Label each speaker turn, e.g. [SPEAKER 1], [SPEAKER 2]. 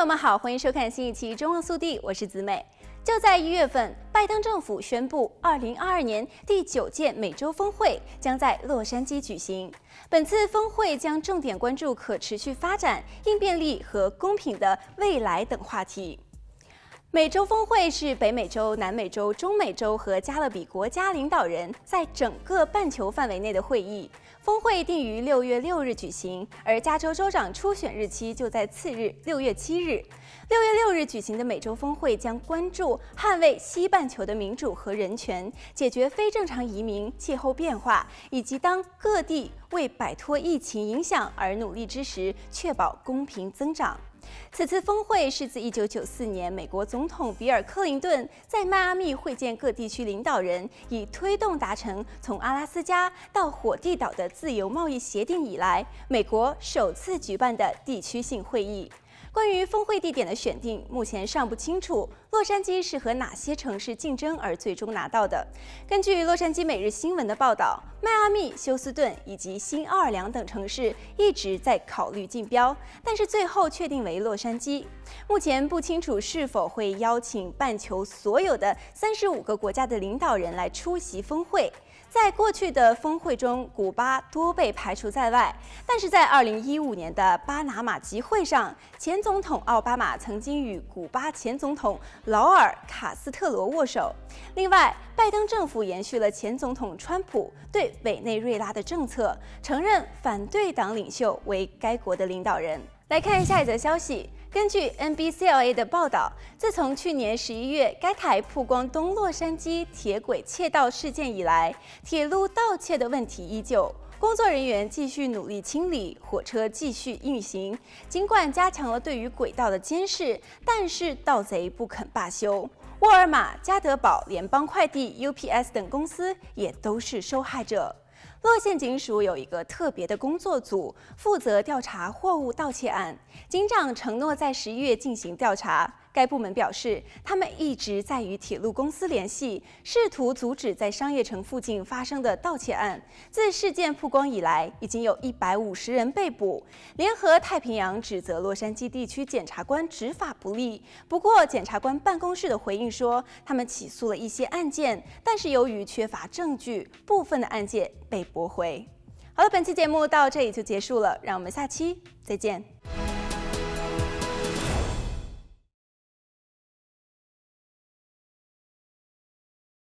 [SPEAKER 1] 朋友们好，欢迎收看新一期《中望速递》，我是子美。就在一月份，拜登政府宣布，二零二二年第九届美洲峰会将在洛杉矶举行。本次峰会将重点关注可持续发展、应变力和公平的未来等话题。美洲峰会是北美洲、南美洲、中美洲和加勒比国家领导人在整个半球范围内的会议。峰会定于六月六日举行，而加州州长初选日期就在次日六月七日。六月六日举行的美洲峰会将关注捍卫西半球的民主和人权、解决非正常移民、气候变化，以及当各地为摆脱疫情影响而努力之时，确保公平增长。此次峰会是自1994年美国总统比尔·克林顿在迈阿密会见各地区领导人，以推动达成从阿拉斯加到火地岛的自由贸易协定以来，美国首次举办的地区性会议。关于峰会地点的选定，目前尚不清楚。洛杉矶是和哪些城市竞争而最终拿到的？根据洛杉矶每日新闻的报道，迈阿密、休斯顿以及新奥尔良等城市一直在考虑竞标，但是最后确定为洛杉矶。目前不清楚是否会邀请半球所有的三十五个国家的领导人来出席峰会。在过去的峰会中，古巴多被排除在外，但是在二零一五年的巴拿马集会上，前总统奥巴马曾经与古巴前总统劳尔·卡斯特罗握手。另外，拜登政府延续了前总统川普对委内瑞拉的政策，承认反对党领袖为该国的领导人。来看下一则消息。根据 NBCLA 的报道，自从去年十一月该台曝光东洛杉矶铁轨窃盗事件以来，铁路盗窃的问题依旧，工作人员继续努力清理，火车继续运行。尽管加强了对于轨道的监视，但是盗贼不肯罢休。沃尔玛、家得宝、联邦快递、UPS 等公司也都是受害者。洛县警署有一个特别的工作组，负责调查货物盗窃案。警长承诺在十一月进行调查。该部门表示，他们一直在与铁路公司联系，试图阻止在商业城附近发生的盗窃案。自事件曝光以来，已经有一百五十人被捕。联合太平洋指责洛杉矶地区检察官执法不力。不过，检察官办公室的回应说，他们起诉了一些案件，但是由于缺乏证据，部分的案件被驳回。好了，本期节目到这里就结束了，让我们下期再见。